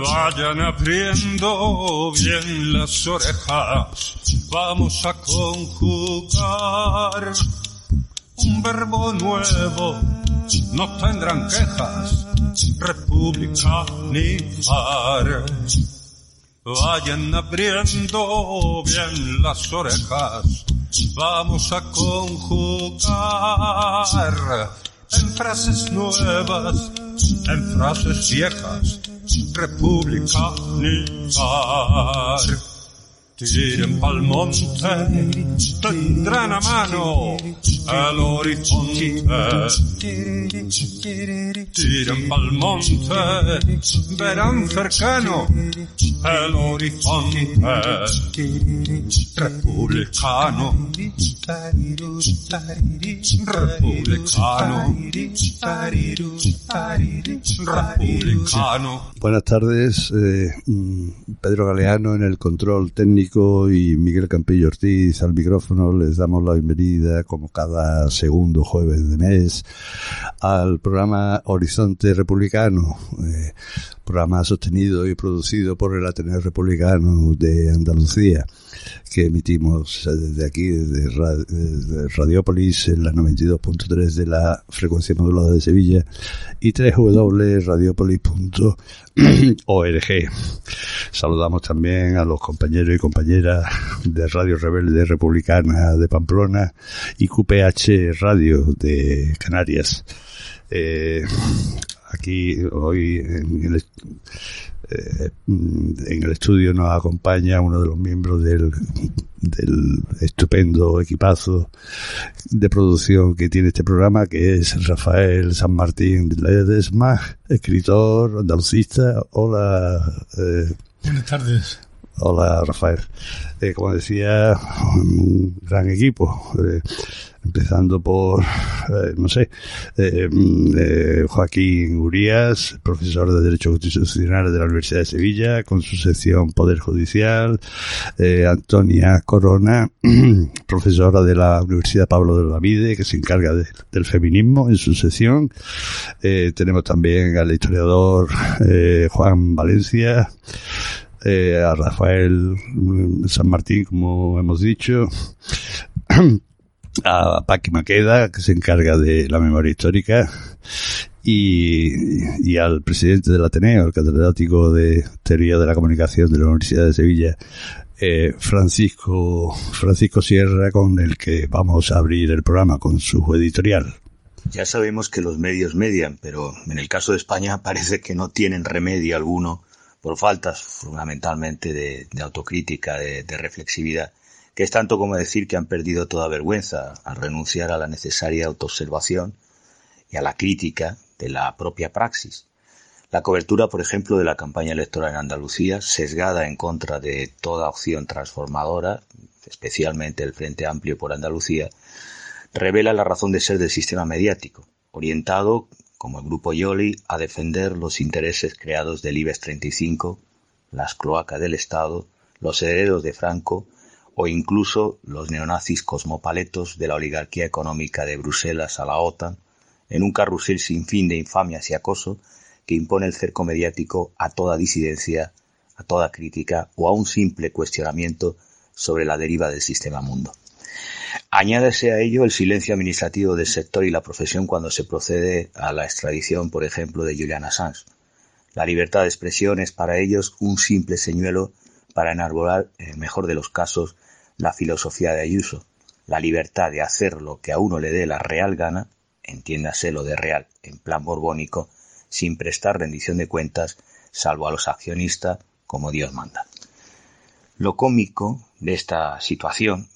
Vayan abriendo bien las orejas, vamos a conjugar un verbo nuevo, no tendrán quejas, republicanizar. Vayan abriendo bien las orejas, vamos a conjugar en frases nuevas, en frases viejas, republicanizar. Tiren pa'l monte, tendrán a mano el horizonte. Tiren pa'l monte, verán cercano el horizonte. Republicano, republicano, republicano. Buenas tardes, eh, mm, Pedro Galeano en el control técnico y Miguel Campillo Ortiz al micrófono. Les damos la bienvenida, como cada segundo jueves de mes, al programa Horizonte Republicano, eh, programa sostenido y producido por el Ateneo Republicano de Andalucía, que emitimos desde aquí, desde, Radiópolis, en la 92.3 de la frecuencia modulada de Sevilla y www.radiopolis.org. Saludamos también a los compañeros y compañeras de Radio Rebelde Republicana de Pamplona y QPH Radio de Canarias. Eh, aquí hoy en el, eh, en el estudio nos acompaña uno de los miembros del, del estupendo equipazo de producción que tiene este programa, que es Rafael San Martín de Ledesma, escritor, andalucista. Hola. Eh, Buenas tardes. Hola, Rafael. Eh, como decía, un gran equipo. Eh, empezando por, eh, no sé, eh, mm, Joaquín Urias, profesor de Derecho Constitucional de la Universidad de Sevilla, con su sección Poder Judicial, Antonia Corona, profesora de la Universidad Pablo de la Vide, que se encarga del feminismo en su sección. tenemos también al historiador Juan Valencia, a Rafael mm, San Martín, como hemos dicho, a Paqui Maqueda, que se encarga de la memoria histórica, y, y, al presidente del Ateneo, el catedrático de Teoría de la Comunicación de la Universidad de Sevilla, eh, Francisco, Francisco Sierra, con el que vamos a abrir el programa con su editorial. Ya sabemos que los medios median, pero en el caso de España parece que no tienen remedio alguno por faltas fundamentalmente de, autocrítica, de, de reflexividad que es tanto como decir que han perdido toda vergüenza al renunciar a la necesaria autoobservación y a la crítica de la propia praxis. La cobertura, por ejemplo, de la campaña electoral en Andalucía, sesgada en contra de toda opción transformadora, especialmente el Frente Amplio por Andalucía, revela la razón de ser del sistema mediático, orientado, como el grupo Yoli, a defender los intereses creados del IBEX 35, las cloacas del Estado, los herederos de Franco o incluso los neonazis cosmopaletos de la oligarquía económica de Bruselas a la OTAN, en un carrusel sin fin de infamias y acoso que impone el cerco mediático a toda disidencia, a toda crítica o a un simple cuestionamiento sobre la deriva del sistema mundo. Añádese a ello el silencio administrativo del sector y la profesión cuando se procede a la extradición, por ejemplo, de Julian Assange. La libertad de expresión es para ellos un simple señuelo para enarbolar, en el mejor de los casos, la filosofía de Ayuso, la libertad de hacer lo que a uno le dé la real gana, entiéndase lo de real en plan borbónico, sin prestar rendición de cuentas, salvo a los accionistas, como Dios manda. Lo cómico de esta situación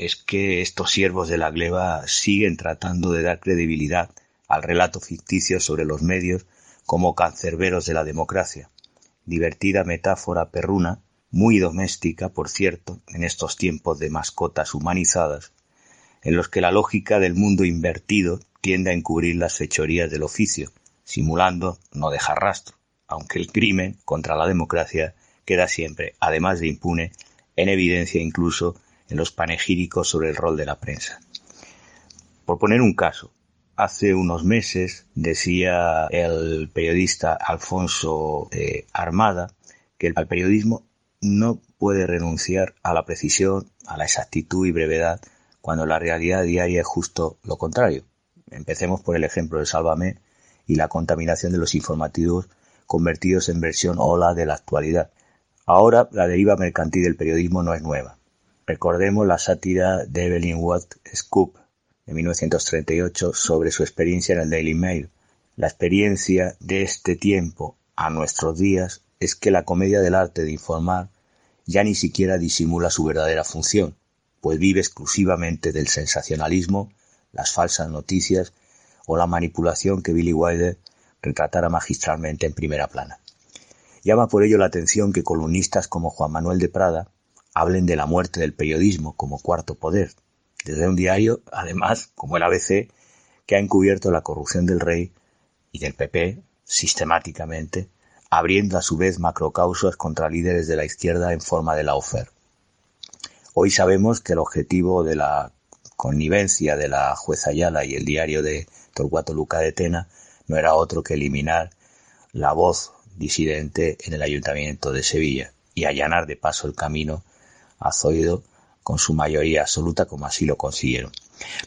es que estos siervos de la gleba siguen tratando de dar credibilidad al relato ficticio sobre los medios como cancerberos de la democracia, divertida metáfora perruna muy doméstica, por cierto, en estos tiempos de mascotas humanizadas, en los que la lógica del mundo invertido tiende a encubrir las fechorías del oficio, simulando no dejar rastro, aunque el crimen contra la democracia queda siempre, además de impune, en evidencia incluso en los panegíricos sobre el rol de la prensa. Por poner un caso, hace unos meses decía el periodista Alfonso Armada que el periodismo no puede renunciar a la precisión, a la exactitud y brevedad, cuando la realidad diaria es justo lo contrario. Empecemos por el ejemplo de Sálvame y la contaminación de los informativos convertidos en versión ola de la actualidad. Ahora la deriva mercantil del periodismo no es nueva. Recordemos la sátira de Evelyn Watt Scoop de 1938 sobre su experiencia en el Daily Mail. La experiencia de este tiempo a nuestros días es que la comedia del arte de informar ya ni siquiera disimula su verdadera función, pues vive exclusivamente del sensacionalismo, las falsas noticias o la manipulación que Billy Wilder retratara magistralmente en primera plana. Llama por ello la atención que columnistas como Juan Manuel de Prada hablen de la muerte del periodismo como cuarto poder, desde un diario, además, como el ABC, que ha encubierto la corrupción del rey y del PP sistemáticamente, abriendo a su vez macrocausas contra líderes de la izquierda en forma de la OFER. Hoy sabemos que el objetivo de la connivencia de la jueza Ayala y el diario de Torcuato Luca de Tena no era otro que eliminar la voz disidente en el ayuntamiento de Sevilla y allanar de paso el camino a Zoido con su mayoría absoluta como así lo consiguieron.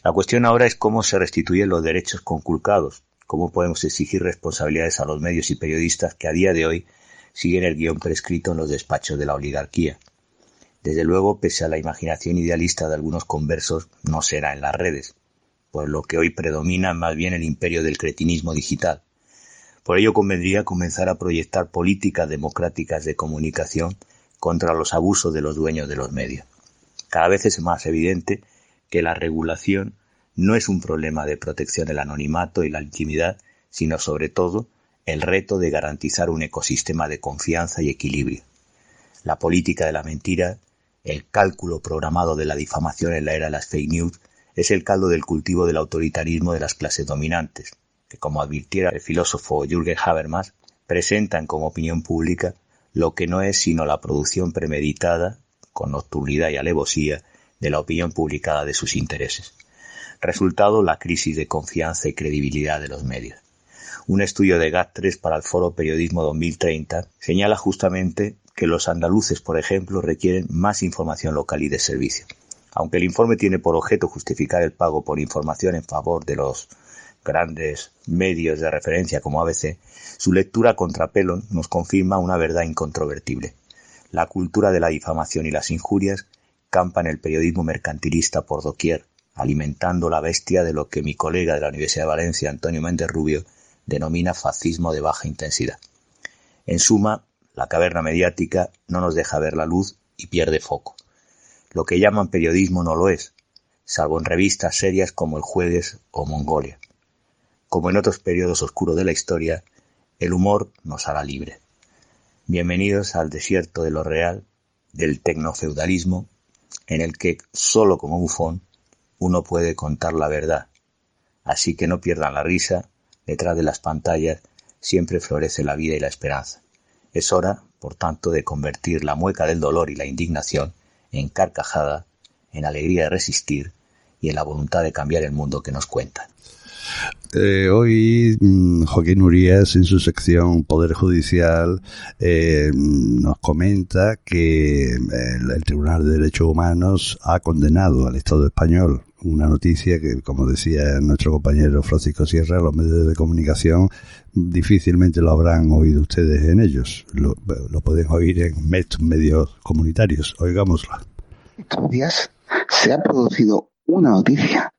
La cuestión ahora es cómo se restituyen los derechos conculcados, cómo podemos exigir responsabilidades a los medios y periodistas que a día de hoy siguen el guion prescrito en los despachos de la oligarquía. Desde luego, pese a la imaginación idealista de algunos conversos, no será en las redes, por lo que hoy predomina más bien el imperio del cretinismo digital. Por ello convendría comenzar a proyectar políticas democráticas de comunicación contra los abusos de los dueños de los medios. Cada vez es más evidente que la regulación no es un problema de protección del anonimato y la intimidad, sino sobre todo el reto de garantizar un ecosistema de confianza y equilibrio. La política de la mentira, el cálculo programado de la difamación en la era de las fake news, es el caldo del cultivo del autoritarismo de las clases dominantes, que como advirtiera el filósofo Jürgen Habermas, presentan como opinión pública lo que no es sino la producción premeditada con nocturnidad y alevosía de la opinión publicada de sus intereses. Resultado, la crisis de confianza y credibilidad de los medios. Un estudio de GAT3 para el Foro Periodismo 2030 señala justamente que los andaluces, por ejemplo, requieren más información local y de servicio. Aunque el informe tiene por objeto justificar el pago por información en favor de los grandes medios de referencia como ABC, su lectura a contrapelo nos confirma una verdad incontrovertible. La cultura de la difamación y las injurias campa en el periodismo mercantilista por doquier, alimentando la bestia de lo que mi colega de la Universidad de Valencia, Antonio Méndez Rubio, denomina fascismo de baja intensidad. En suma, la caverna mediática no nos deja ver la luz y pierde foco. Lo que llaman periodismo no lo es, salvo en revistas serias como El Jueves o Mongolia. Como en otros periodos oscuros de la historia, el humor nos hará libre. Bienvenidos al desierto de lo real, del tecnofeudalismo, en el que solo como bufón uno puede contar la verdad. Así que no pierdan la risa, detrás de las pantallas siempre florece la vida y la esperanza. Es hora, por tanto, de convertir la mueca del dolor y la indignación en carcajada, en alegría de resistir y en la voluntad de cambiar el mundo que nos cuentan. Eh, hoy mm, Joaquín Urías en su sección Poder Judicial eh, nos comenta que eh, el, Tribunal de Derechos Humanos ha condenado al Estado español. Una noticia que, como decía nuestro compañero Francisco Sierra, los medios de comunicación difícilmente lo habrán oído ustedes en ellos. Lo, pueden oír en medios comunitarios. Oigámoslo. Estos días se ha producido una noticia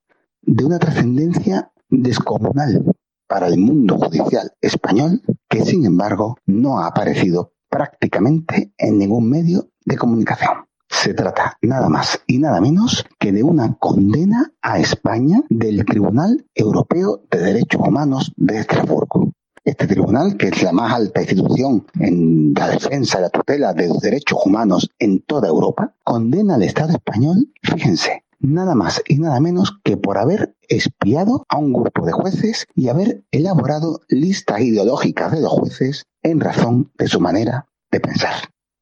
de una trascendencia descomunal para el mundo judicial español que sin embargo no ha aparecido prácticamente en ningún medio de comunicación. Se trata nada más y nada menos que de una condena a España del Tribunal Europeo de Derechos Humanos de Estrasburgo. Este tribunal, que es la más alta institución en la defensa y la tutela de los derechos humanos en toda Europa, condena al Estado español, fíjense, nada más y nada menos que por haber espiado a un grupo de jueces y haber elaborado listas ideológicas de los jueces en razón de su manera de pensar.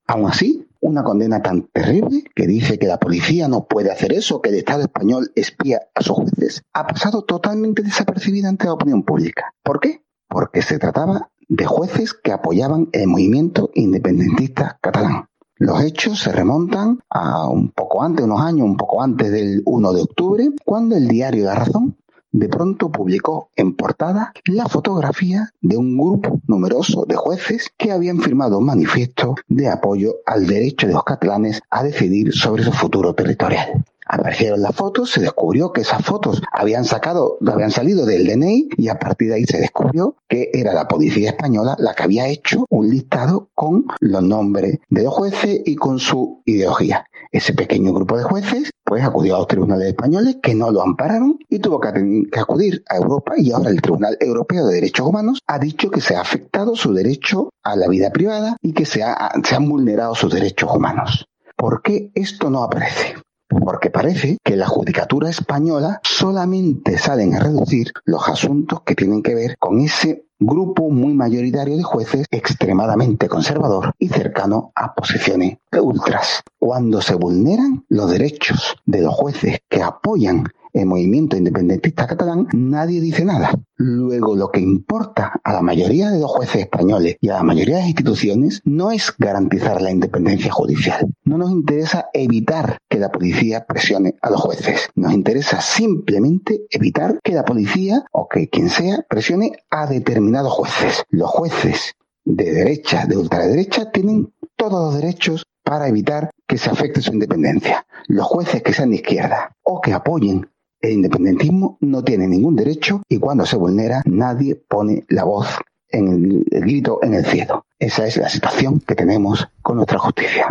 Aún así, una condena tan terrible que dice que la policía no puede hacer eso, que el Estado español espía a sus jueces, ha pasado totalmente desapercibida ante la opinión pública. ¿Por qué? Porque se trataba de jueces que apoyaban el movimiento independentista catalán. Los hechos se remontan a un poco antes, unos años, un poco antes del 1 de octubre, cuando el diario La Razón de pronto publicó en portada la fotografía de un grupo numeroso de jueces que habían firmado un manifiesto de apoyo al derecho de los catalanes a decidir sobre su futuro territorial. Aparecieron las fotos, se descubrió que esas fotos habían sacado, habían salido del DNI y a partir de ahí se descubrió que era la policía española la que había hecho un listado con los nombres de los jueces y con su ideología. Ese pequeño grupo de jueces pues acudió a los tribunales españoles que no lo ampararon y tuvo que, acudir a Europa y ahora el Tribunal Europeo de Derechos Humanos ha dicho que se ha afectado su derecho a la vida privada y que se, se han vulnerado sus derechos humanos. ¿Por qué esto no aparece? Porque parece que la judicatura española solamente salen a reducir los asuntos que tienen que ver con ese grupo muy mayoritario de jueces extremadamente conservador y cercano a posiciones ultras. Cuando se vulneran los derechos de los jueces que apoyan el movimiento independentista catalán, nadie dice nada. Luego, lo que importa a la mayoría de los jueces españoles y a la mayoría de las instituciones no es garantizar la independencia judicial. No nos interesa evitar que la policía presione a los jueces. Nos interesa simplemente evitar que la policía o que quien sea presione a determinados jueces. Los jueces de derecha, de ultraderecha, tienen todos los derechos para evitar que se afecte su independencia. Los jueces que sean de izquierda o que apoyen el independentismo no tiene ningún derecho y cuando se vulnera nadie pone la voz en el, grito en el cielo. Esa es la situación que tenemos con nuestra justicia.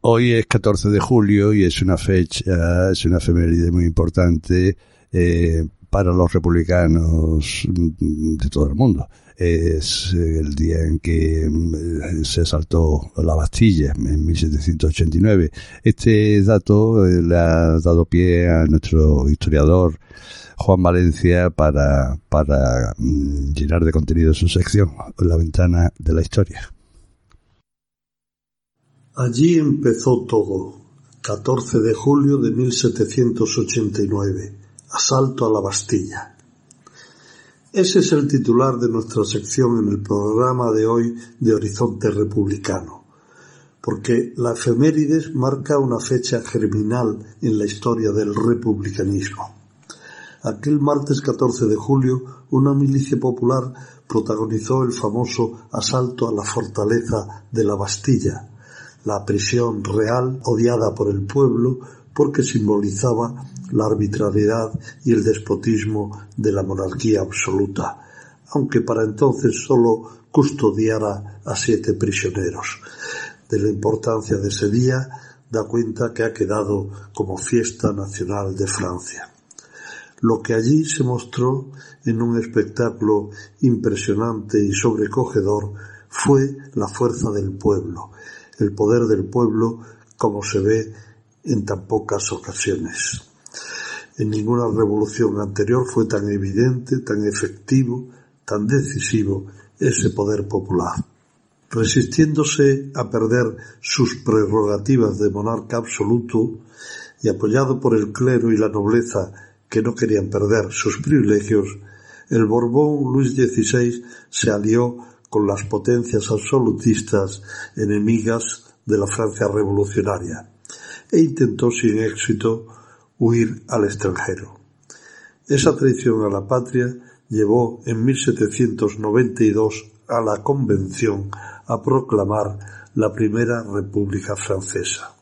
Hoy es 14 de julio y es una fecha, es una efeméride muy importante eh, para los republicanos de todo el mundo es el día en que mm, se asaltó la Bastilla en 1789. Este dato eh, le ha dado pie a nuestro historiador Juan Valencia para, para mm, llenar de contenido su sección, La ventana de la historia. Allí empezó todo, 14 de julio de 1789, asalto a la Bastilla. Ese es el titular de nuestra sección en el programa de hoy de Horizonte Republicano, porque la efemérides marca una fecha germinal en la historia del republicanismo. Aquel martes 14 de julio, una milicia popular protagonizó el famoso asalto a la fortaleza de la Bastilla, la prisión real odiada por el pueblo porque simbolizaba la arbitrariedad y el despotismo de la monarquía absoluta, aunque para entonces sólo custodiara a siete prisioneros. De la importancia de ese día da cuenta que ha quedado como fiesta nacional de Francia. Lo que allí se mostró en un espectáculo impresionante y sobrecogedor fue la fuerza del pueblo, el poder del pueblo como se ve en tan pocas ocasiones. En ninguna revolución anterior fue tan evidente, tan efectivo, tan decisivo ese poder popular. Resistiéndose a perder sus prerrogativas de monarca absoluto y apoyado por el clero y la nobleza que no querían perder sus privilegios, el Borbón Luis XVI se alió con las potencias absolutistas enemigas de la Francia revolucionaria e intentó sin éxito huir al extranjero. Esa traición a la patria llevó en 1792 a la Convención a proclamar la primera República Francesa.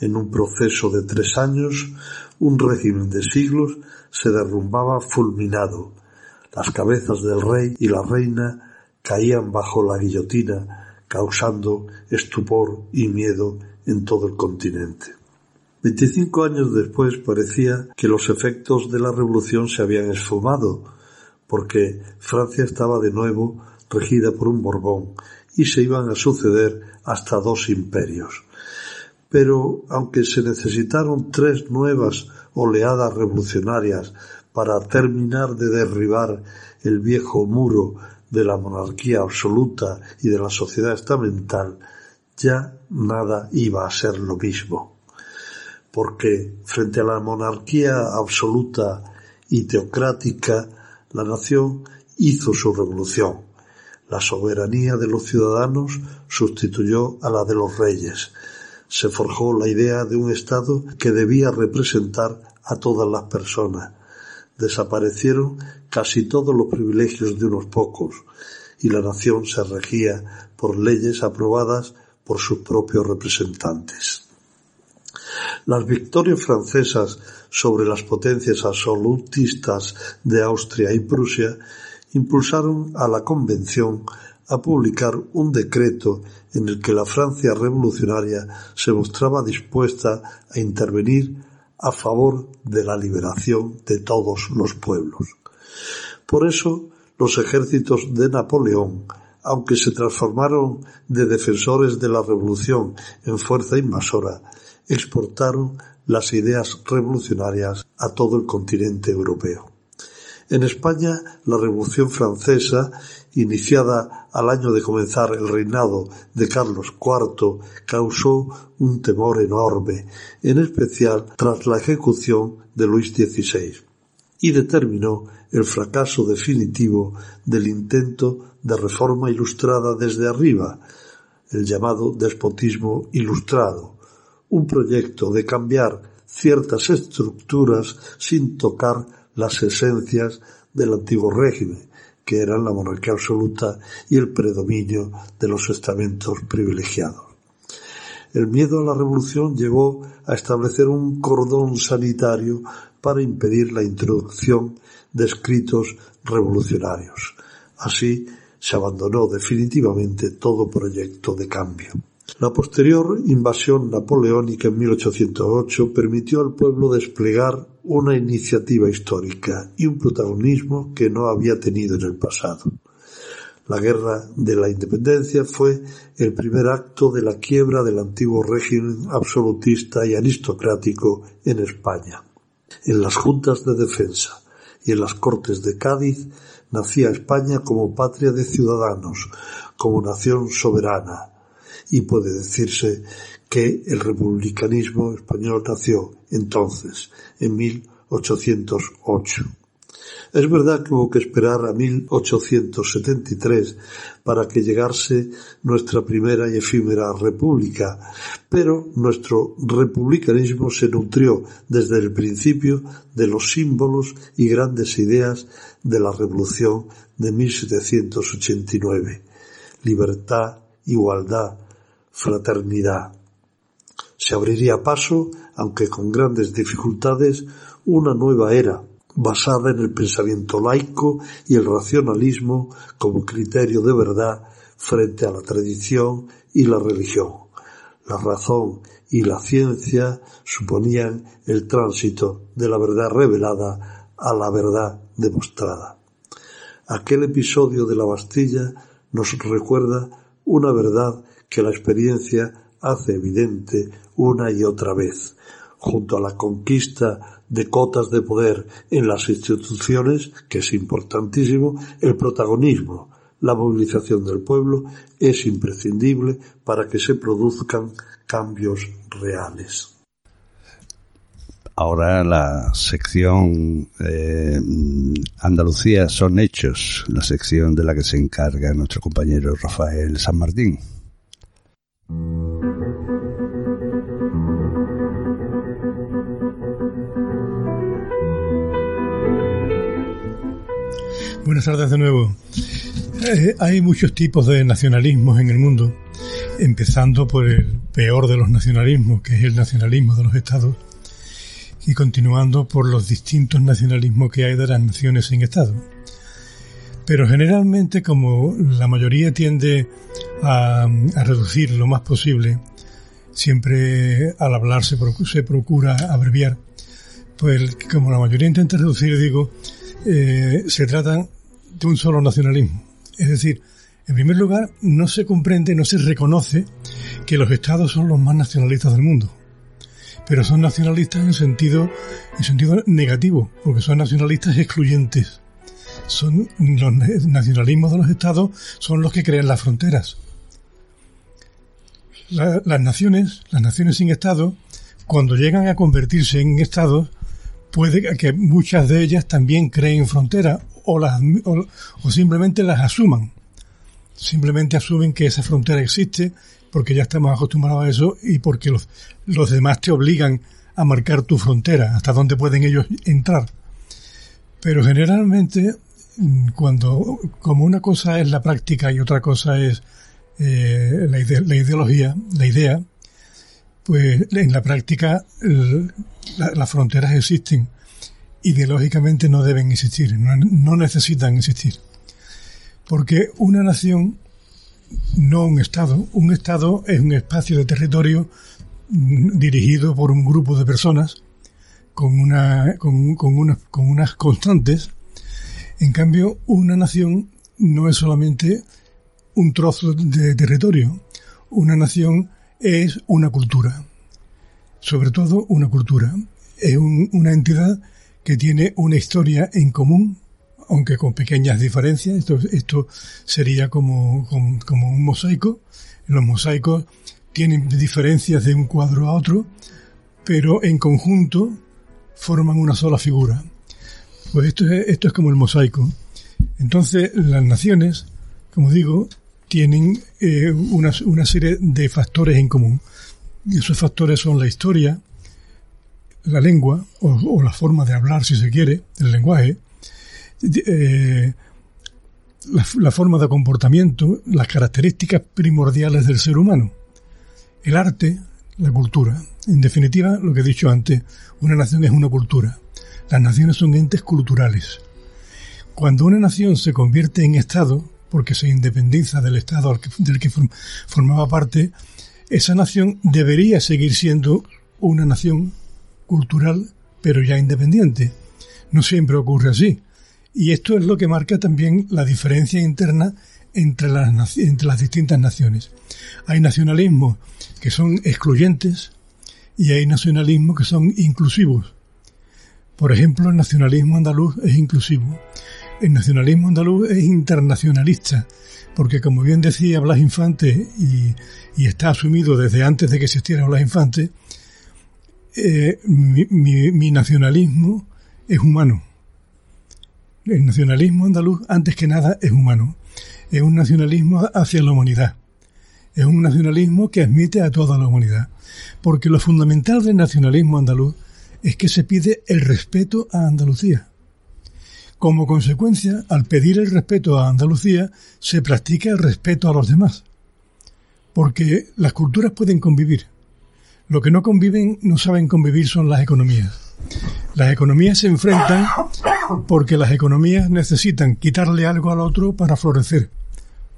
En un proceso de tres años, un régimen de siglos se derrumbaba fulminado. Las cabezas del rey y la reina caían bajo la guillotina, causando estupor y miedo en todo el continente. Veinticinco años después parecía que los efectos de la revolución se habían esfumado, porque Francia estaba de nuevo regida por un Borbón y se iban a suceder hasta dos imperios. Pero aunque se necesitaron tres nuevas oleadas revolucionarias para terminar de derribar el viejo muro de la monarquía absoluta y de la sociedad estamental, ya nada iba a ser lo mismo, porque frente a la monarquía absoluta y teocrática, la nación hizo su revolución. La soberanía de los ciudadanos sustituyó a la de los reyes. Se forjó la idea de un Estado que debía representar a todas las personas. Desaparecieron casi todos los privilegios de unos pocos y la nación se regía por leyes aprobadas por sus propios representantes. Las victorias francesas sobre las potencias absolutistas de Austria y Prusia impulsaron a la Convención a publicar un decreto en el que la Francia revolucionaria se mostraba dispuesta a intervenir a favor de la liberación de todos los pueblos. Por eso, los ejércitos de Napoleón, aunque se transformaron de defensores de la revolución en fuerza invasora, exportaron las ideas revolucionarias a todo el continente europeo. En España, la Revolución Francesa, iniciada al año de comenzar el reinado de Carlos IV, causó un temor enorme, en especial tras la ejecución de Luis XVI, y determinó el fracaso definitivo del intento de reforma ilustrada desde arriba, el llamado despotismo ilustrado, un proyecto de cambiar ciertas estructuras sin tocar las esencias del antiguo régimen, que eran la monarquía absoluta y el predominio de los estamentos privilegiados. El miedo a la revolución llevó a establecer un cordón sanitario para impedir la introducción de escritos revolucionarios. Así se abandonó definitivamente todo proyecto de cambio. La posterior invasión napoleónica en 1808 permitió al pueblo desplegar una iniciativa histórica y un protagonismo que no había tenido en el pasado. La Guerra de la Independencia fue el primer acto de la quiebra del antiguo régimen absolutista y aristocrático en España. En las juntas de defensa y en las Cortes de Cádiz nacía España como patria de ciudadanos, como nación soberana, y puede decirse que el republicanismo español nació entonces, en 1808. Es verdad que hubo que esperar a 1873 para que llegase nuestra primera y efímera república, pero nuestro republicanismo se nutrió desde el principio de los símbolos y grandes ideas de la revolución de 1789. Libertad, igualdad, fraternidad. Se abriría paso, aunque con grandes dificultades, una nueva era, basada en el pensamiento laico y el racionalismo como criterio de verdad frente a la tradición y la religión. La razón y la ciencia suponían el tránsito de la verdad revelada a la verdad demostrada. Aquel episodio de la Bastilla nos recuerda una verdad que la experiencia hace evidente una y otra vez, junto a la conquista de cotas de poder en las instituciones, que es importantísimo, el protagonismo, la movilización del pueblo es imprescindible para que se produzcan cambios reales. Ahora la sección eh, Andalucía son hechos, la sección de la que se encarga nuestro compañero Rafael San Martín. Buenas tardes de nuevo. Eh, hay muchos tipos de nacionalismos en el mundo, empezando por el peor de los nacionalismos, que es el nacionalismo de los estados, y continuando por los distintos nacionalismos que hay de las naciones sin estado. Pero generalmente, como la mayoría tiende a, reducir lo más posible, siempre al hablar se, procura abreviar, pues como la mayoría intenta reducir, digo, eh, se trata de un solo nacionalismo. Es decir, en primer lugar, no se comprende, no se reconoce que los estados son los más nacionalistas del mundo. Pero son nacionalistas en sentido, en sentido negativo, porque son nacionalistas excluyentes son los nacionalismos de los estados son los que crean las fronteras. las naciones, las naciones sin Estado, cuando llegan a convertirse en Estados, puede que muchas de ellas también creen fronteras o, las, o, simplemente las asuman. Simplemente asumen que esa frontera existe porque ya estamos acostumbrados a eso y porque los, los demás te obligan a marcar tu frontera, hasta dónde pueden ellos entrar. Pero generalmente, mm, cuando, como una cosa es la práctica y otra cosa es eh, la, la, ideología, la idea, pues en la práctica las fronteras existen. Ideológicamente no deben existir, no, necesitan existir. Porque una nación, no un Estado, un Estado es un espacio de territorio mm, dirigido por un grupo de personas con, una, con, con, con unas constantes. En cambio, una nación no es solamente un trozo de territorio. Una nación es una cultura. Sobre todo una cultura. Es una entidad que tiene una historia en común, aunque con pequeñas diferencias. Esto, sería como, un mosaico. Los mosaicos tienen diferencias de un cuadro a otro, pero en conjunto forman una sola figura. Pues esto es, esto es como el mosaico. Entonces, las naciones, como digo, tienen eh, una, serie de factores en común. Y esos factores son la historia, la lengua, o, la forma de hablar, si se quiere, el lenguaje, eh, la, forma de comportamiento, las características primordiales del ser humano, el arte, la cultura. En definitiva, lo que he dicho antes, una nación es una cultura. Las naciones son entes culturales. Cuando una nación se convierte en Estado, porque se independiza del Estado del que formaba parte, esa nación debería seguir siendo una nación cultural, pero ya independiente. No siempre ocurre así. Y esto es lo que marca también la diferencia interna entre las, entre las distintas naciones. Hay nacionalismos que son excluyentes y hay nacionalismos que son inclusivos. Por ejemplo, el nacionalismo andaluz es inclusivo el nacionalismo andaluz es internacionalista, porque como bien decía Blas Infante, y, está asumido desde antes de que existiera Blas Infante, eh, mi, nacionalismo es humano. El nacionalismo andaluz, antes que nada, es humano. Es un nacionalismo hacia la humanidad. Es un nacionalismo que admite a toda la humanidad. Porque lo fundamental del nacionalismo andaluz es que se pide el respeto a Andalucía. Como consecuencia, al pedir el respeto a Andalucía, se practica el respeto a los demás. Porque las culturas pueden convivir. Lo que no conviven, no saben convivir son las economías. Las economías se enfrentan porque las economías necesitan quitarle algo al otro para florecer,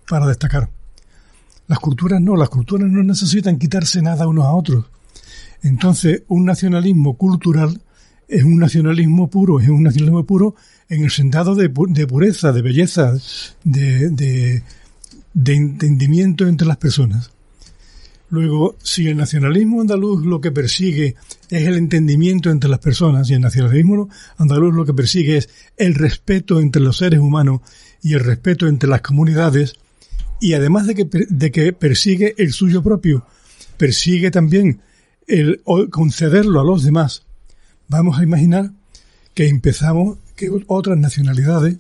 para destacar. Las culturas no, las culturas no necesitan quitarse nada unos a otros. Entonces, un nacionalismo cultural es un nacionalismo puro, es un nacionalismo puro en el sentido de, pureza, de belleza, de, entendimiento entre las personas. Luego, si el nacionalismo andaluz lo que persigue es el entendimiento entre las personas y el nacionalismo andaluz lo que persigue es el respeto entre los seres humanos y el respeto entre las comunidades, y además de que, de que persigue el suyo propio, persigue también el concederlo a los demás, vamos a imaginar que empezamos que otras nacionalidades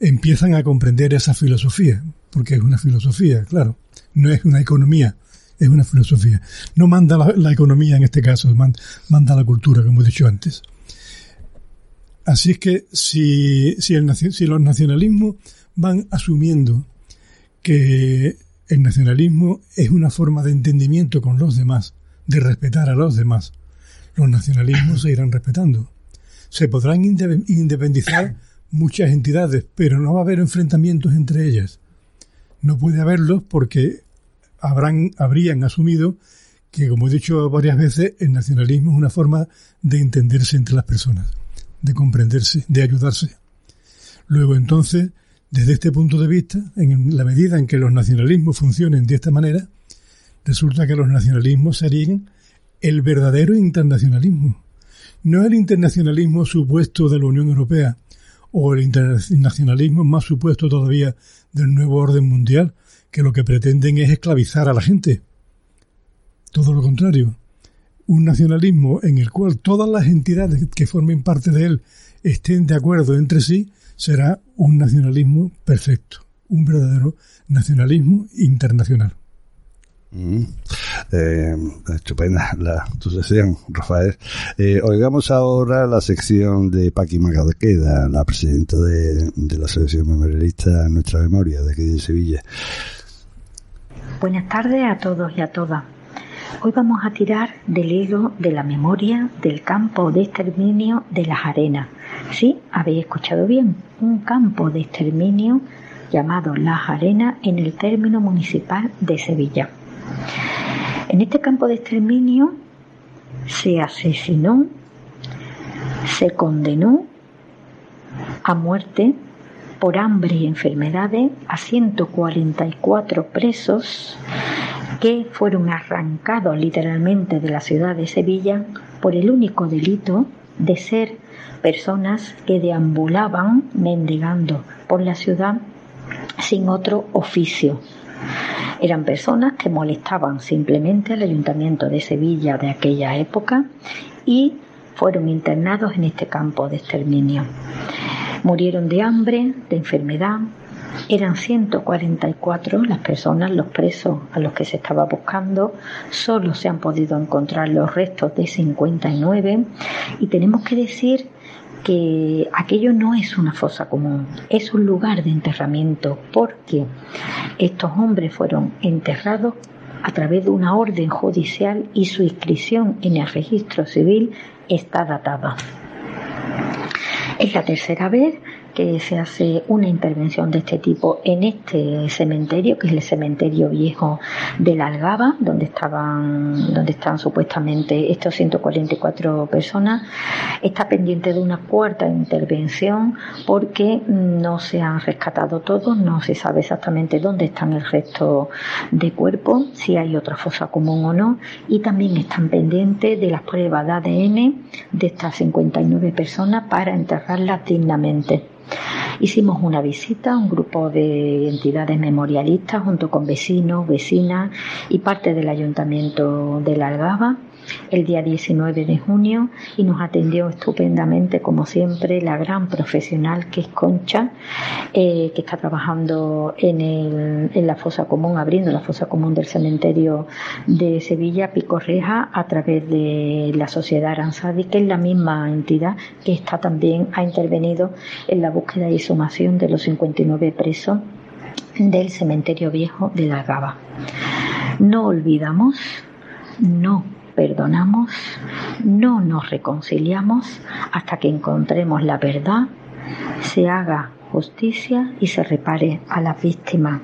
empiezan a comprender esa filosofía, porque es una filosofía, claro, no es una economía, es una filosofía. No manda la, economía en este caso, manda, la cultura, como he dicho antes. Así es que si, si, el, si los nacionalismos van asumiendo que el nacionalismo es una forma de entendimiento con los demás, de respetar a los demás, los nacionalismos se irán respetando se podrán independizar muchas entidades, pero no va a haber enfrentamientos entre ellas. No puede haberlos porque habrán, habrían asumido que, como he dicho varias veces, el nacionalismo es una forma de entenderse entre las personas, de comprenderse, de ayudarse. Luego, entonces, desde este punto de vista, en la medida en que los nacionalismos funcionen de esta manera, resulta que los nacionalismos serían el verdadero internacionalismo no el internacionalismo supuesto de la Unión Europea o el internacionalismo más supuesto todavía del nuevo orden mundial, que lo que pretenden es esclavizar a la gente. Todo lo contrario, un nacionalismo en el cual todas las entidades que formen parte de él estén de acuerdo entre sí, será un nacionalismo perfecto, un verdadero nacionalismo internacional. Mm. Eh, estupenda la, tu sesión, Rafael. Eh, oigamos ahora la sección de Paqui Magalqueda, la presidenta de, de la Asociación Memorialista Nuestra Memoria de aquí de Sevilla. Buenas tardes a todos y a todas. Hoy vamos a tirar del hilo de la memoria del campo de exterminio de las arenas. Sí, habéis escuchado bien, un campo de exterminio llamado Las Arenas en el término municipal de Sevilla. En este campo de exterminio se asesinó, se condenó a muerte por hambre y enfermedades a 144 presos que fueron arrancados literalmente de la ciudad de Sevilla por el único delito de ser personas que deambulaban mendigando por la ciudad sin otro oficio. Eran personas que molestaban simplemente al ayuntamiento de Sevilla de aquella época y fueron internados en este campo de exterminio. Murieron de hambre, de enfermedad. Eran 144 las personas, los presos a los que se estaba buscando. Solo se han podido encontrar los restos de 59 y tenemos que decir que aquello no es una fosa común, es un lugar de enterramiento porque estos hombres fueron enterrados a través de una orden judicial y su inscripción en el registro civil está datada. Es la tercera vez que se hace una intervención de este tipo en este cementerio, que es el cementerio viejo de la Algaba, donde estaban, donde están supuestamente estos 144 personas. Está pendiente de una cuarta intervención porque no se han rescatado todos, no se sabe exactamente dónde están el resto de cuerpos, si hay otra fosa común o no, y también están pendientes de las pruebas de ADN de estas 59 personas para enterrarlas dignamente. Hicimos una visita a un grupo de entidades memorialistas junto con vecinos, vecinas y parte del ayuntamiento de la Algaba el día 19 de junio y nos atendió estupendamente, como siempre, la gran profesional que es Concha, eh, que está trabajando en, el, en la fosa común, abriendo la fosa común del cementerio de Sevilla, Picorreja, a través de la Sociedad Aranzadi, que es la misma entidad que está también ha intervenido en la búsqueda y sumación de los 59 presos del cementerio viejo de la Gaba. No olvidamos, no perdonamos, no nos reconciliamos hasta que encontremos la verdad, se haga justicia y se repare a las víctimas.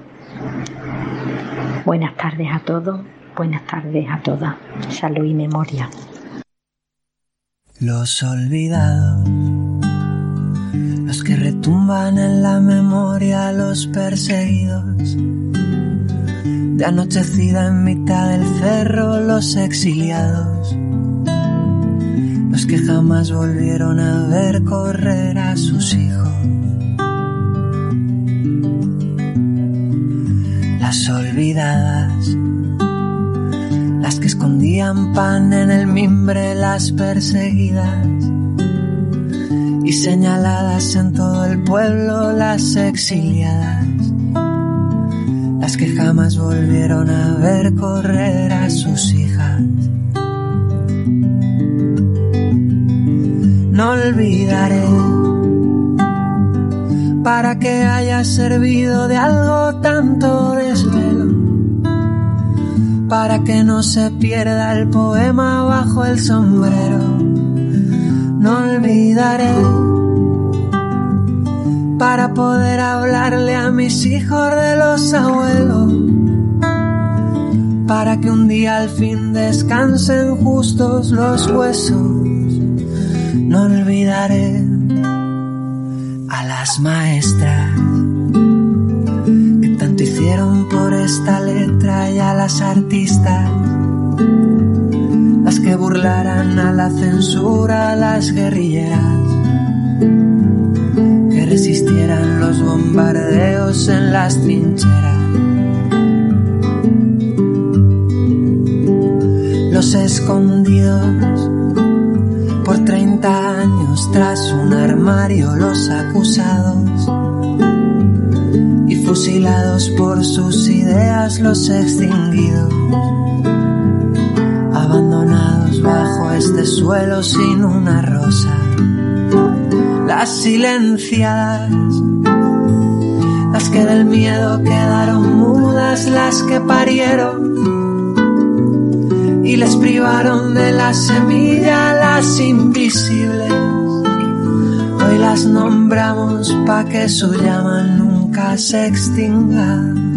Buenas tardes a todos, buenas tardes a todas. Salud y memoria. Los olvidados, los que retumban en la memoria, los perseguidos de anochecida en mitad del cerro los exiliados, los que jamás volvieron a ver correr a sus hijos. Las olvidadas, las que escondían pan en el mimbre, las perseguidas. Y señaladas en todo el pueblo, las exiliadas que jamás volvieron a ver correr a sus hijas. No olvidaré para que haya servido de algo tanto desvelo, para que no se pierda el poema bajo el sombrero. No olvidaré para poder hablarle a mis hijos de los abuelos, para que un día al fin descansen justos los huesos. No olvidaré a las maestras que tanto hicieron por esta letra y a las artistas, las que burlaran a la censura, las guerrilleras resistieran los bombardeos en las trincheras. Vivimos escondidos por 30 años tras un armario los acusados y fusilados por sus ideas los extinguidos, abandonados bajo este suelo sin una rosa, las silenciadas, las que del miedo quedaron mudas, las que parieron y les privaron de la semilla las invisibles. Hoy las nombramos pa' que su llama nunca se extinga.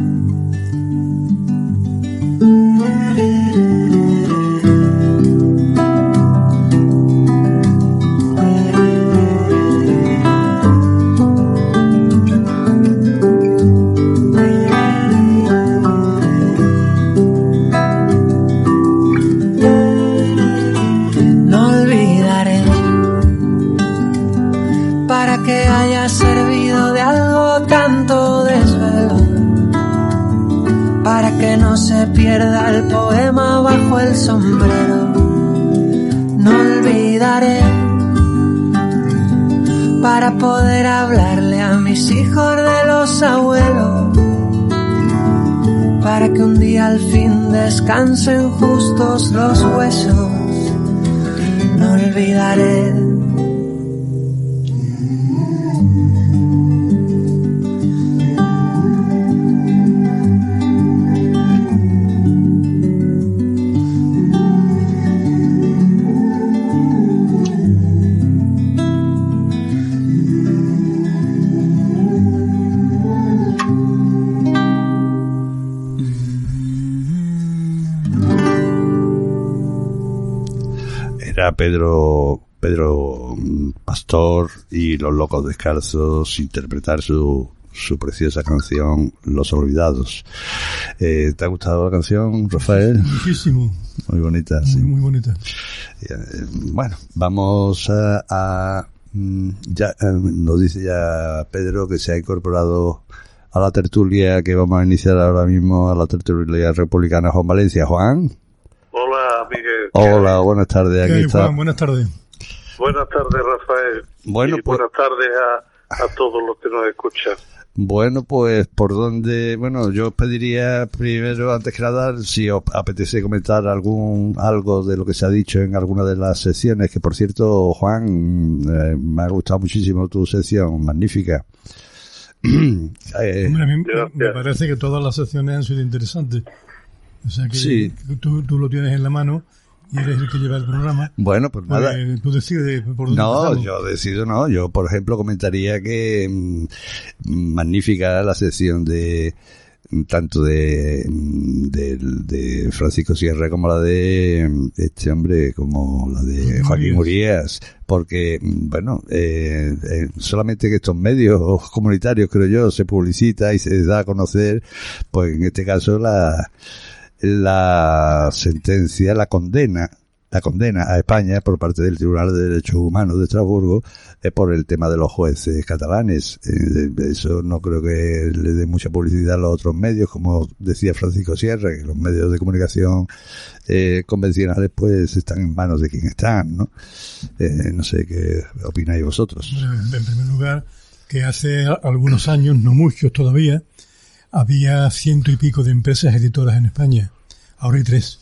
Era Pedro Pedro mm, Pastor y los Locos Descalzos interpretar su su preciosa canción Los Olvidados. Eh, ¿Te ha gustado la canción, Rafael? Muchísimo. Muy bonita, Muy, sí. muy bonita. Eh, Bueno, vamos a, a, mm, ya eh, nos dice ya Pedro que se ha incorporado a la tertulia que vamos a iniciar ahora mismo a la tertulia republicana Juan Valencia. Juan, Hola, Miguel. hola, buenas tardes. ¿Qué Aquí hay, está. Juan? Buenas tardes. Buenas tardes, Rafael. Bueno, y pues- buenas tardes a, a todos los que nos escuchan. Bueno, pues por donde, bueno, yo os pediría primero, antes que nada, si os apetece comentar algún algo de lo que se ha dicho en alguna de las secciones, que por cierto, Juan, eh, me ha gustado muchísimo tu sección, magnífica. Eh, Hombre, a mí me- me parece que todas las secciones han sido interesantes. O sea que, Sí. tú, tú lo tienes en la mano y eres el que lleva el programa. bueno, pues nada. tú decides por dónde No, yo decido no. Yo, por ejemplo, comentaría que mm, magnífica la sección de tanto de, mm, de Francisco Sierra como la de mm, este hombre, como la de Joaquín. Urías, porque, mm, bueno, eh, eh, solamente que estos medios comunitarios, creo yo, se publicita y se da a conocer, pues en este caso la, la sentencia, la condena, la condena a España por parte del Tribunal de Derechos Humanos de Estrasburgo eh, por el tema de los jueces catalanes. Eh, eso no creo que le dé mucha publicidad a los otros medios, como decía Francisco Sierra, que los medios de comunicación eh, convencionales pues están en manos de quien están, ¿no? Eh, no sé qué opináis vosotros. Hombre, En primer lugar, que hace algunos años, no muchos todavía, había ciento y pico de empresas editoras en España. Ahora hay tres.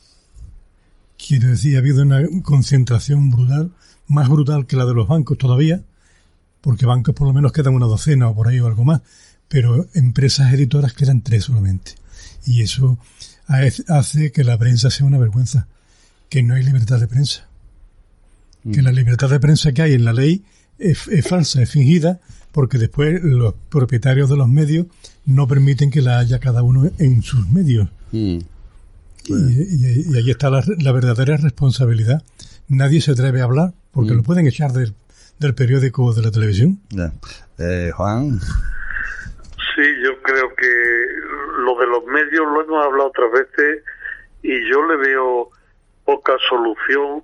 Quiero decir, ha habido una concentración brutal, más brutal que la de los bancos todavía, porque bancos por lo menos quedan una docena o por ahí o algo más, pero empresas editoras quedan tres solamente. Y eso hace- que la prensa sea una vergüenza, que no hay libertad de prensa que la libertad de prensa que hay en la ley es, es falsa, es fingida, porque después los propietarios de los medios no permiten que la haya cada uno en sus medios. Mm. Y, y- y ahí está la, la verdadera responsabilidad. Nadie se atreve a hablar porque Mm. lo pueden echar del, del periódico o de la televisión. Eh, Juan, Sí, yo creo que lo de los medios lo hemos hablado otras veces y yo le veo poca solución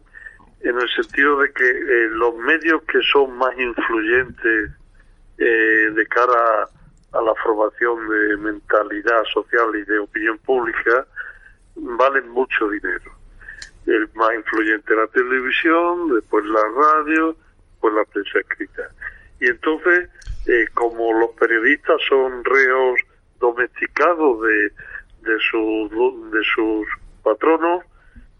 en el sentido de que eh, los medios que son más influyentes eh, de cara a la formación de mentalidad social y de opinión pública valen mucho dinero. el más influyente la televisión, después la radio, pues la prensa escrita. Y entonces, eh, como los periodistas son reos domesticados de, de, sus, de sus patronos,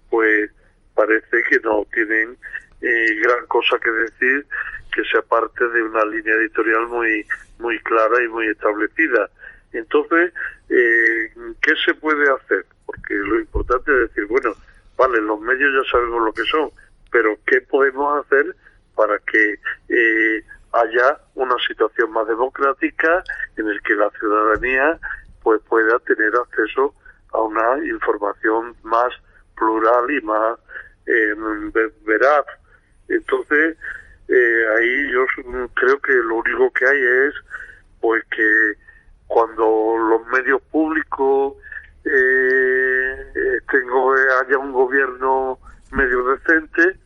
pues parece que no tienen eh, gran cosa que decir que sea parte de una línea editorial muy muy clara y muy establecida. Entonces, eh, ¿qué se puede hacer? Porque lo importante es decir, bueno, vale, los medios ya sabemos lo que son, pero ¿qué podemos hacer para que eh, haya una situación más democrática en el que la ciudadanía pues pueda tener acceso a una información más plural y más eh, veraz. Entonces, eh, ahí yo creo que lo único que hay es pues que cuando los medios públicos eh, tengo haya un gobierno medio decente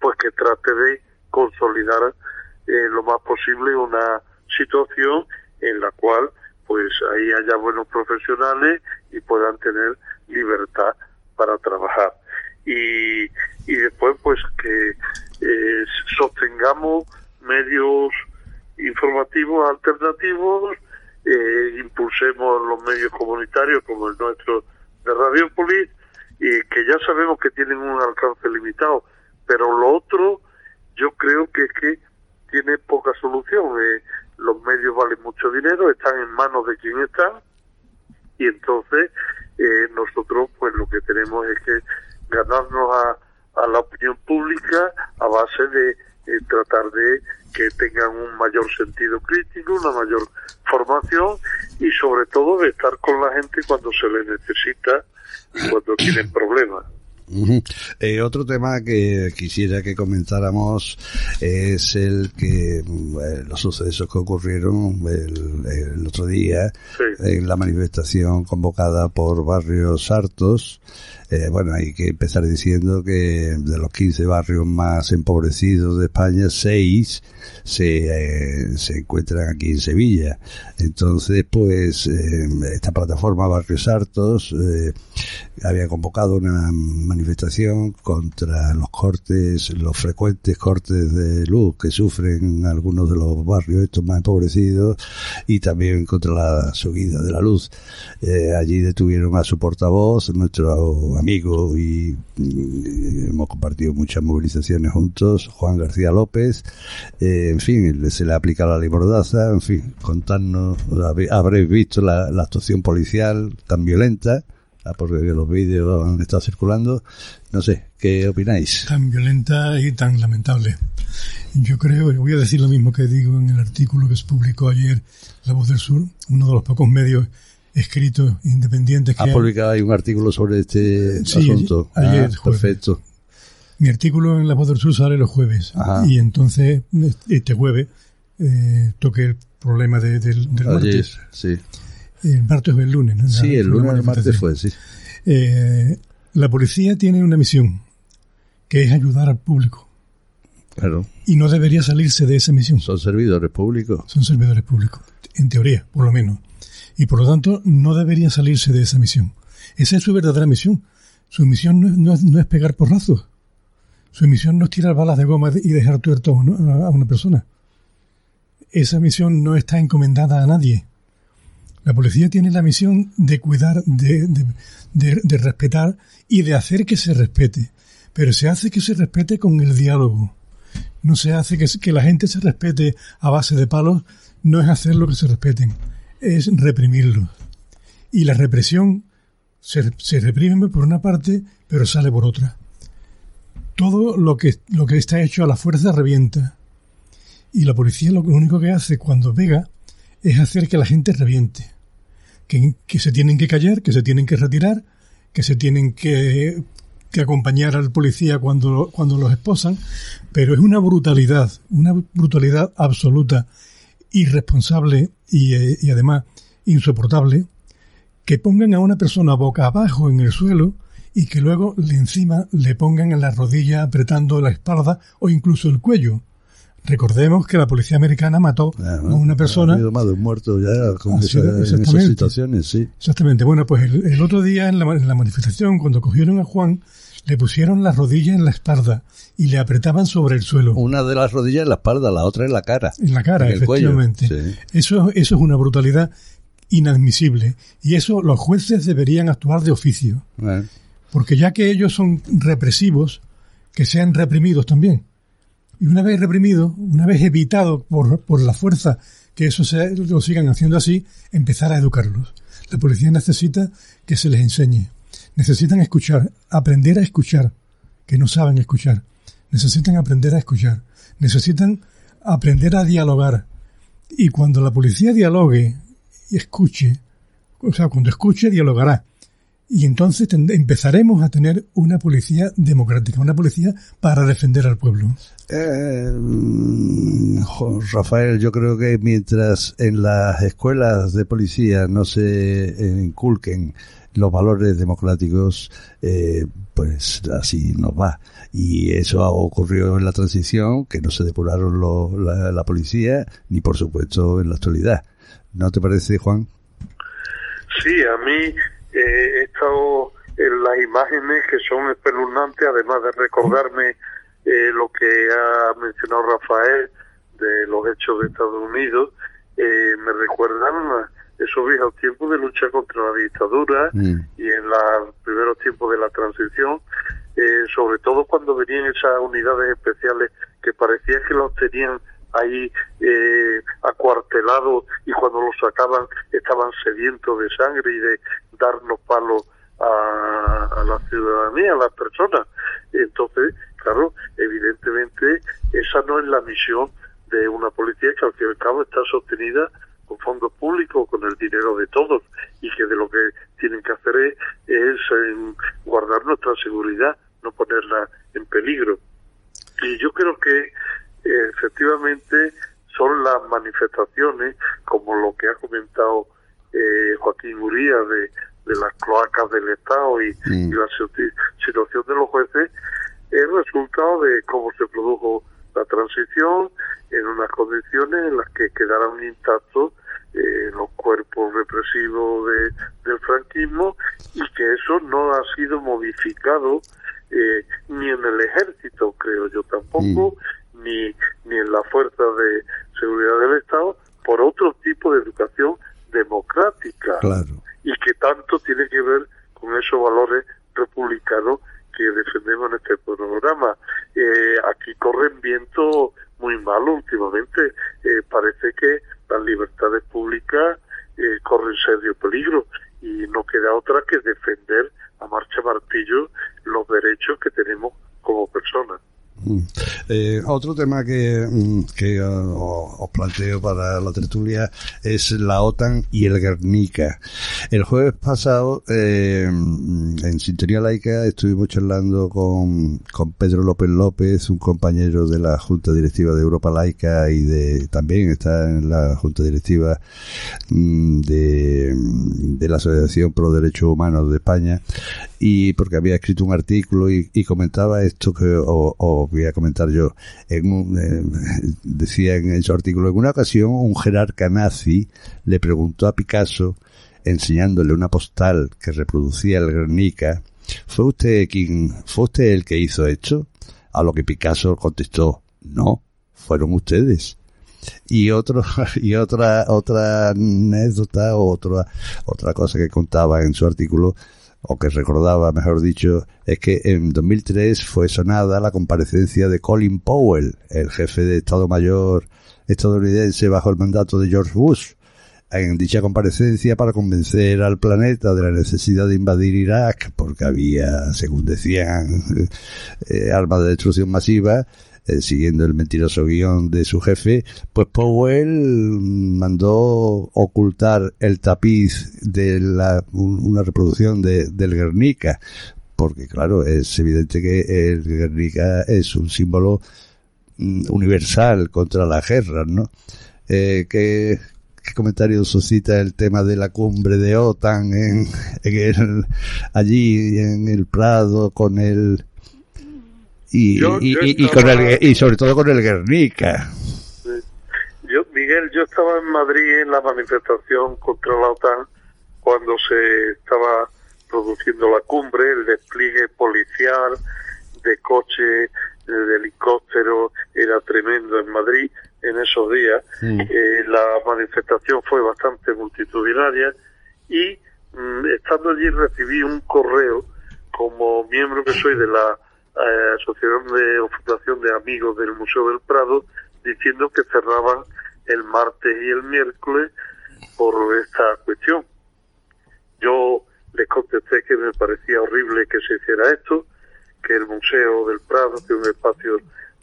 pues que trate de consolidar eh, lo más posible una situación en la cual pues ahí haya buenos profesionales y puedan tener libertad para trabajar y, y después pues que eh, sostengamos medios informativos alternativos eh, impulsemos los medios comunitarios como el nuestro de Radiopolis y que ya sabemos que tienen un alcance limitado pero lo otro yo creo que es que tiene poca solución eh, los medios valen mucho dinero están en manos de quien están y entonces eh, nosotros pues lo que tenemos es que ganarnos a, a la opinión pública a base de eh, tratar de que tengan un mayor sentido crítico, una mayor formación y sobre todo de estar con la gente cuando se les necesita y cuando tienen problemas. Eh, otro tema que quisiera que comentáramos es el que eh, los sucesos que ocurrieron el, otro día en la manifestación convocada por Barrios Hartos eh, bueno, hay que empezar diciendo que de los 15 barrios más empobrecidos de España, 6 se, eh, se encuentran aquí en Sevilla. Entonces, pues, eh, esta plataforma Barrios Hartos había convocado una manifestación contra los cortes, los frecuentes cortes de luz que sufren algunos de los barrios estos más empobrecidos y también contra la subida de la luz. allí detuvieron a su portavoz, nuestro amigo y, hemos compartido muchas movilizaciones juntos, Juan García López, eh, en fin, se le aplica la ley en fin, contarnos, habréis visto la, actuación policial tan violenta, porque los vídeos han estado circulando, no sé, ¿qué opináis? Tan violenta y tan lamentable. Yo creo, voy a decir lo mismo que digo en el artículo que se publicó ayer, La Voz del Sur, uno de los pocos medios escritos independientes que ha publicado ahí un artículo sobre este asunto. Ayer, ah, perfecto. Mi artículo en La Voz del Sur sale los jueves. Y entonces, este jueves, eh, toqué el problema de, del, del martes. Sí. El martes o el lunes, ¿no? Sí, el lunes o el martes fue, sí. Eh, la policía tiene una misión, que es ayudar al público. Claro. Y no debería salirse de esa misión. Son servidores públicos. Son servidores públicos, en teoría, por lo menos y por lo tanto no debería salirse de esa misión. Esa es su verdadera misión. Su misión no es, no es, pegar porrazos. Su misión no es tirar balas de goma y dejar tuerto a una persona. Esa misión no está encomendada a nadie. La policía tiene la misión de cuidar, de, respetar y de hacer que se respete. Pero se hace que se respete con el diálogo. No se hace que, la gente se respete a base de palos, no es hacer lo que se respeten es reprimirlo. Y la represión se, se, reprime por una parte, pero sale por otra. Todo lo que, lo que está hecho a la fuerza revienta. Y la policía lo único que hace cuando pega es hacer que la gente reviente. Que, que se tienen que callar, que se tienen que retirar, que se tienen que, que acompañar al policía cuando, cuando los esposan, pero es una brutalidad, una brutalidad absoluta irresponsable y, eh, y además insoportable que pongan a una persona boca abajo en el suelo y que luego encima le pongan en la rodilla apretando la espalda o incluso el cuello. Recordemos que la policía americana mató a una persona. Ha más de un muerto ya con esa, en esas situaciones, sí. Exactamente. Bueno, pues el, otro día en la, en la, manifestación, cuando cogieron a Juan, le pusieron la rodilla en la espalda y le apretaban sobre el suelo. Una de las rodillas en la espalda, la otra en la cara. En la cara, en efectivamente. Sí. Eso, eso es una brutalidad inadmisible. Y eso los jueces deberían actuar de oficio. Eh, Porque ya que ellos son represivos, que sean reprimidos también. Y una vez reprimido, una vez evitado por, por la fuerza que eso se, lo sigan haciendo así, empezar a educarlos. La policía necesita que se les enseñe. Necesitan escuchar, aprender a escuchar, que no saben escuchar. Necesitan aprender a escuchar. Necesitan aprender a dialogar. Y cuando la policía dialogue y escuche, o sea, cuando escuche, dialogará. Y entonces empezaremos a tener una policía democrática, una policía para defender al pueblo. Eh, Rafael, yo creo que mientras en las escuelas de policía no se inculquen los valores democráticos, eh, pues así nos va. Y eso ha ocurrido en la transición, que no se depuraron lo- la, la policía, ni por supuesto en la actualidad. ¿No te parece, Juan? Sí, a mí eh, he estado en las imágenes que son espeluznantes, además de recordarme eh, lo que ha mencionado Rafael de los hechos de Estados Unidos, eh, me recuerdan esos viejos tiempos de lucha contra la dictadura Mm. y en los primeros tiempos de la transición, eh, sobre todo cuando venían esas unidades especiales que parecía que los tenían ahí eh, acuartelados y cuando los sacaban estaban sedientos de sangre y de darnos palos a, a la ciudadanía, a las personas. Entonces, claro, evidentemente esa no es la misión de una policía que al fin y al cabo está sostenida con fondos públicos, con el dinero de todos, y que de lo que tienen que hacer es, es, eh, guardar nuestra seguridad, no ponerla en peligro. Y yo creo que efectivamente son las manifestaciones, como lo que ha comentado eh, Joaquín Uría de, de las cloacas del Estado y, y la situ- situación de los jueces, es resultado de cómo se produjo la transición en unas condiciones en las que quedaron intactos eh, los cuerpos represivos de, del franquismo y que eso no ha sido modificado eh, ni en el ejército, creo yo tampoco, ni, ni en la fuerza de seguridad del Estado, por otro tipo de educación democrática Claro. y que tanto tiene que ver con esos valores republicanos que defendemos en este programa. Eh, aquí corren vientos muy malos últimamente. Eh, parece que las libertades públicas eh, corren serio peligro y no queda otra que defender a marcha martillo los derechos que tenemos como personas. Mm. Eh, otro tema que, mm, que eh, os planteo para la tertulia es la OTAN y el Guernica. El jueves pasado, eh, en Sintonía Laica, estuvimos charlando con, con Pedro López López, un compañero de la Junta Directiva de Europa Laica y de también está en la Junta Directiva mm, de, de la Asociación Pro Derechos Humanos de España y porque había escrito un artículo y, y comentaba esto que os voy a comentar yo. En un, decía en su artículo, en una ocasión un jerarca nazi le preguntó a Picasso, enseñándole una postal que reproducía el Guernica, ¿fue usted quien, fue usted el que hizo esto? A lo que Picasso contestó, no, fueron ustedes y otro y otra otra anécdota o otra otra cosa que contaba en su artículo o que recordaba mejor dicho es que en 2003 fue sonada la comparecencia de Colin Powell el jefe de Estado Mayor estadounidense bajo el mandato de George Bush en dicha comparecencia para convencer al planeta de la necesidad de invadir Irak porque había, según decían, eh, armas de destrucción masiva, eh, siguiendo el mentiroso guion de su jefe, pues Powell mandó ocultar el tapiz de la, un- una reproducción de, del Guernica, porque claro, es evidente que el Guernica es un símbolo mm, universal contra la guerra, ¿no? Eh, ¿qué, ¿Qué comentario suscita el tema de la cumbre de OTAN en, en el, allí en el Prado con el y, Yo- y, yo y- y estaba- con el y sobre todo con el Guernica Yo, Miguel, yo estaba en Madrid en la manifestación contra la OTAN cuando se estaba produciendo la cumbre, el despliegue policial de coche, de helicóptero, era tremendo en Madrid en esos días. Eh, la manifestación fue bastante multitudinaria y mm, estando allí recibí un correo como miembro que soy de la eh, Asociación de o Fundación de Amigos del Museo del Prado diciendo que cerraban el martes y el miércoles por esta cuestión. Yo les contesté que me parecía horrible que se hiciera esto, que el Museo del Prado, que es un espacio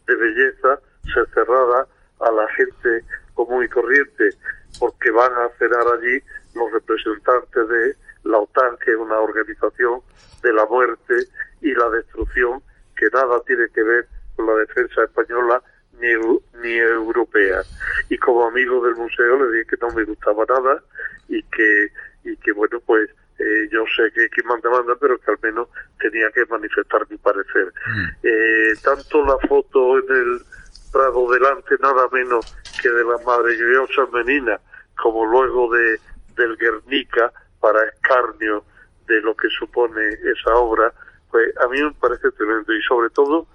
de belleza, se cerrara a la gente común y corriente, porque van a cenar allí los representantes de la OTAN, que es una organización de la muerte y la destrucción, que nada tiene que ver con la defensa española ni, ni europea. Y como amigo del museo le dije que no me gustaba nada y que, y que bueno, pues eh, yo sé que quien manda manda, pero que al menos tenía que manifestar mi parecer. Eh, tanto la foto en el Delante, nada menos que de la Madre Gloriosa Menina, como luego de del Guernica, para escarnio de lo que supone esa obra, pues a mí me parece tremendo. Y sobre todo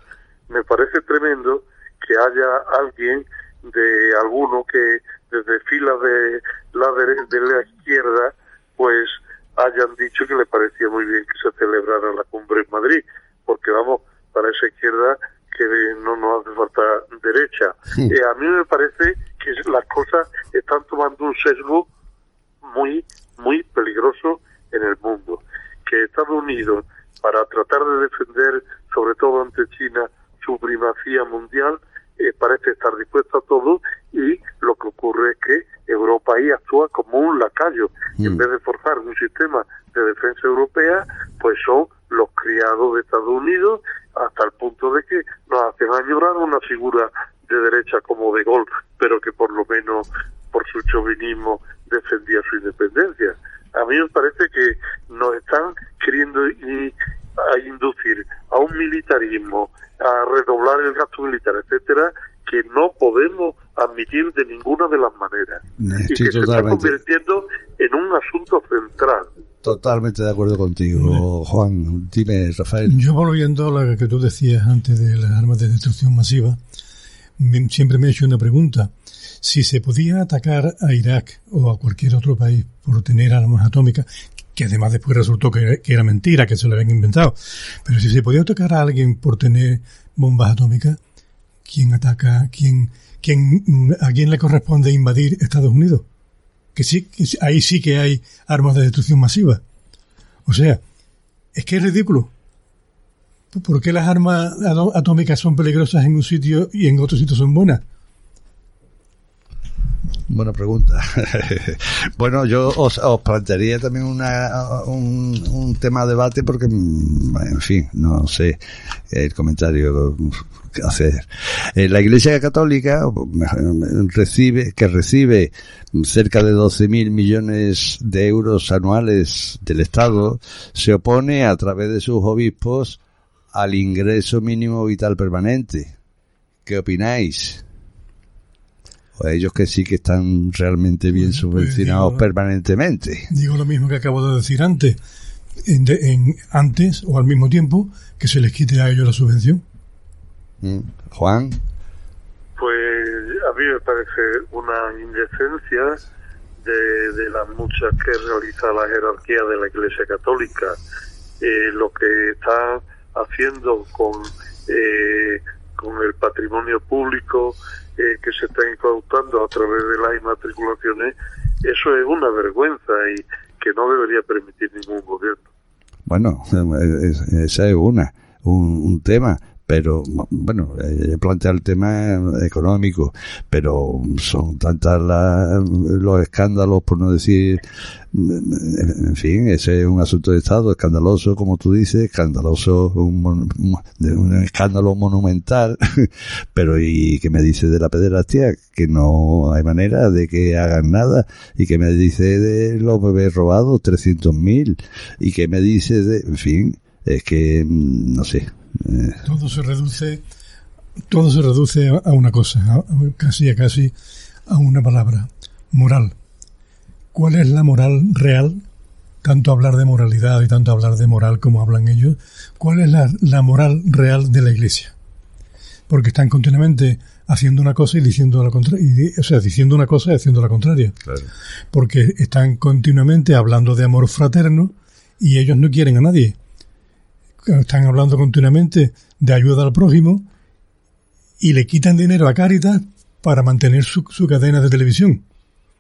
me parece tremendo que haya alguien de alguno que desde filas de la de la izquierda pues hayan dicho que le parecía muy bien que se celebrara la cumbre en Madrid, porque vamos, para esa izquierda que no nos hace falta derecha. Eh, a mí me parece que las cosas están tomando un sesgo muy, muy peligroso en el mundo. Que Estados Unidos, para tratar de defender, sobre todo ante China, su primacía mundial, eh, parece estar dispuesto a todo y lo que ocurre es que Europa ahí actúa como un lacayo. En vez de forzar un sistema de defensa europea, pues son los criados de Estados Unidos hasta el punto de que nos hacen añorar una figura de derecha como de Gaulle, pero que por lo menos por su chauvinismo defendía su independencia. A mí me parece que nos están queriendo a inducir a un militarismo, a redoblar el gasto militar, etcétera, que no podemos admitir de ninguna de las maneras y que se está convirtiendo en un asunto central. Totalmente de acuerdo contigo, Juan. Dime, Rafael. Yo volviendo a lo que tú decías antes de las armas de destrucción masiva, siempre me he hecho una pregunta. Si se podía atacar a Irak o a cualquier otro país por tener armas atómicas, que además después resultó que, era mentira, que se lo habían inventado, pero si se podía atacar a alguien por tener bombas atómicas, ¿quién ataca? ¿Quién, quién, ¿A quién le corresponde invadir Estados Unidos? Que sí, ahí sí que hay armas de destrucción masiva. O sea, es que es ridículo. ¿Por qué las armas atómicas son peligrosas en un sitio y en otro sitio son buenas? Buena pregunta. bueno, yo os, plantearía también una, un, tema de debate porque, en fin, no sé el comentario que hacer. Eh, la Iglesia Católica recibe, que recibe cerca de 12.000 millones de euros anuales del Estado, se opone a través de sus obispos al ingreso mínimo vital permanente. ¿Qué opináis? O ellos que sí que están realmente bien pues, subvencionados permanentemente. Digo lo mismo que acabo de decir antes, en, antes o al mismo tiempo que se les quite a ellos la subvención. Mm. Juan. Pues a mí me parece una indecencia de, de las muchas que realiza la jerarquía de la Iglesia Católica. Eh, lo que está haciendo con, eh, con el patrimonio público, eh, que se está incautando a través de las inmatriculaciones, eso es una vergüenza y que no debería permitir ningún gobierno. Bueno, esa es una, un, un tema pero bueno, eh, plantea el tema económico, pero son tantas los escándalos, por no decir, en fin, ese es un asunto de Estado escandaloso, como tú dices, escandaloso, un, un escándalo monumental, pero ¿y qué me dice de la pederastia? Que no hay manera de que hagan nada, y que me dice de los bebés robados, 300.000, y que me dice de, en fin, es que, no sé, todo se reduce, todo se reduce a una cosa, casi a casi a una palabra, moral. ¿Cuál es la moral real tanto hablar de moralidad y tanto hablar de moral como hablan ellos, ¿cuál es la, la moral real de la Iglesia? Porque están continuamente haciendo una cosa y diciendo la contraria, o sea, diciendo una cosa y haciendo la contraria. Claro. Porque están continuamente hablando de amor fraterno y ellos no quieren a nadie. Están hablando continuamente de ayuda al prójimo y le quitan dinero a Caritas para mantener su, su cadena de televisión.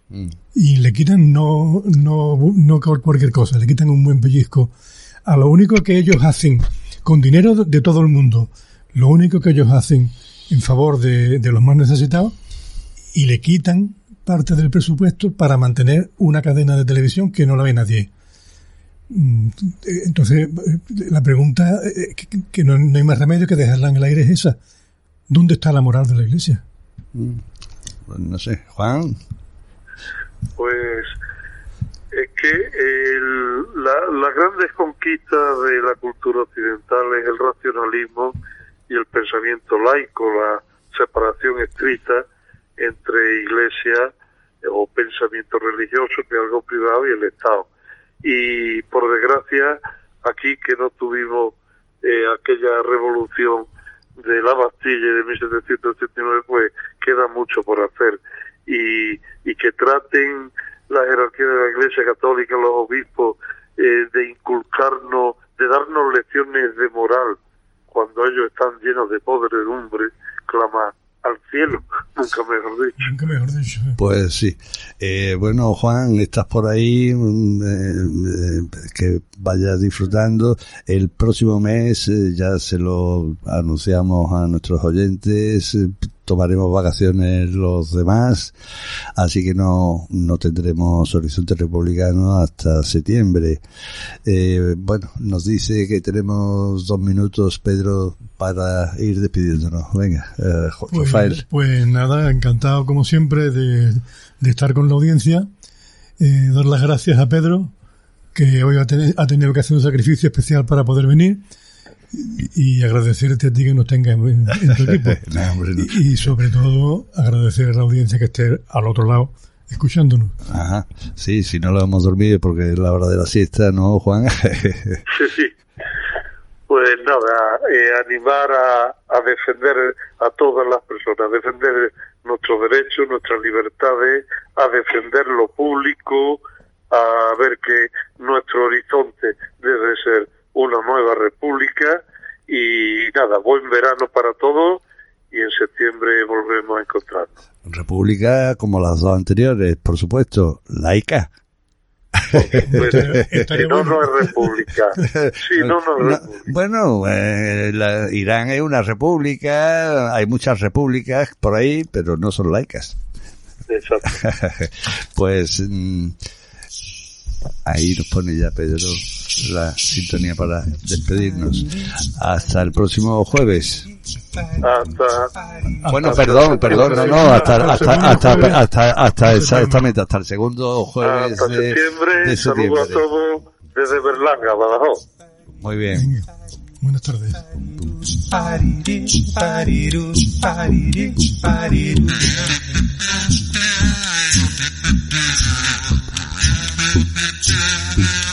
Mm. Y le quitan no, no, no cualquier cosa, le quitan un buen pellizco. A lo único que ellos hacen, con dinero de todo el mundo, lo único que ellos hacen en favor de, de los más necesitados y le quitan parte del presupuesto para mantener una cadena de televisión que no la ve nadie. Mm, Entonces, eh, la pregunta eh, que, que no, hay más remedio que dejarla en el aire es esa. ¿Dónde está la moral de la Iglesia? Mm. Pues no sé, Juan. Pues es que el- la, la grandes conquistas de la cultura occidental es el racionalismo y el pensamiento laico, la separación estricta entre iglesia eh, o pensamiento religioso, que es algo privado, y el Estado. Y por desgracia, aquí que no tuvimos eh, aquella revolución de la Bastilla de 1789, pues queda mucho por hacer. Y, y que traten la jerarquía de la Iglesia Católica, los obispos, eh, de inculcarnos, de darnos lecciones de moral, cuando ellos están llenos de podredumbre, clama al cielo, nunca mejor dicho. Nunca mejor dicho. Pues sí. Eh, bueno, Juan, estás por ahí, mm, eh, eh, que vayas disfrutando. El próximo mes eh, ya se lo anunciamos a nuestros oyentes. Tomaremos vacaciones los demás, así que no, no tendremos Horizonte Republicano hasta septiembre. Eh, bueno, nos dice que tenemos dos minutos, Pedro, para ir despidiéndonos. Venga, eh, Pues, Rafael. pues nada, encantado como siempre de, de estar con la audiencia. Eh, dar las gracias a Pedro, que hoy ha, teni- ha tenido que hacer un sacrificio especial para poder venir. Y, agradecerte a ti que nos tengas en, en tu equipo. No, hombre, no. Y, y sobre todo agradecer a la audiencia que esté al otro lado escuchándonos. Ajá, sí, si no lo hemos dormido porque es la hora de la siesta, ¿no, Juan? Sí, sí. Pues nada, eh, animar a, a defender a todas las personas, defender nuestros derechos, nuestras libertades, a defender lo público, a ver que nuestro horizonte debe ser una nueva república y nada, buen verano para todos y en septiembre volvemos a encontrarnos. República como las dos anteriores, por supuesto, laica. Pues, Estaría si no, bueno. no es república. Si no, no es No, república. bueno, eh, la- Irán es una república, hay muchas repúblicas por ahí, pero no son laicas. Exacto. pues mm, ahí nos pone ya Pedro la sintonía para despedirnos. Hasta el próximo jueves. Hasta, Bueno, Hasta perdón, perdón, no, no, hasta, hasta, hasta, hasta, hasta, exactamente, hasta el segundo jueves hasta de, septiembre. de Saludos a septiembre. todos desde Berlanga, Badajoz. Muy bien. Buenas tardes.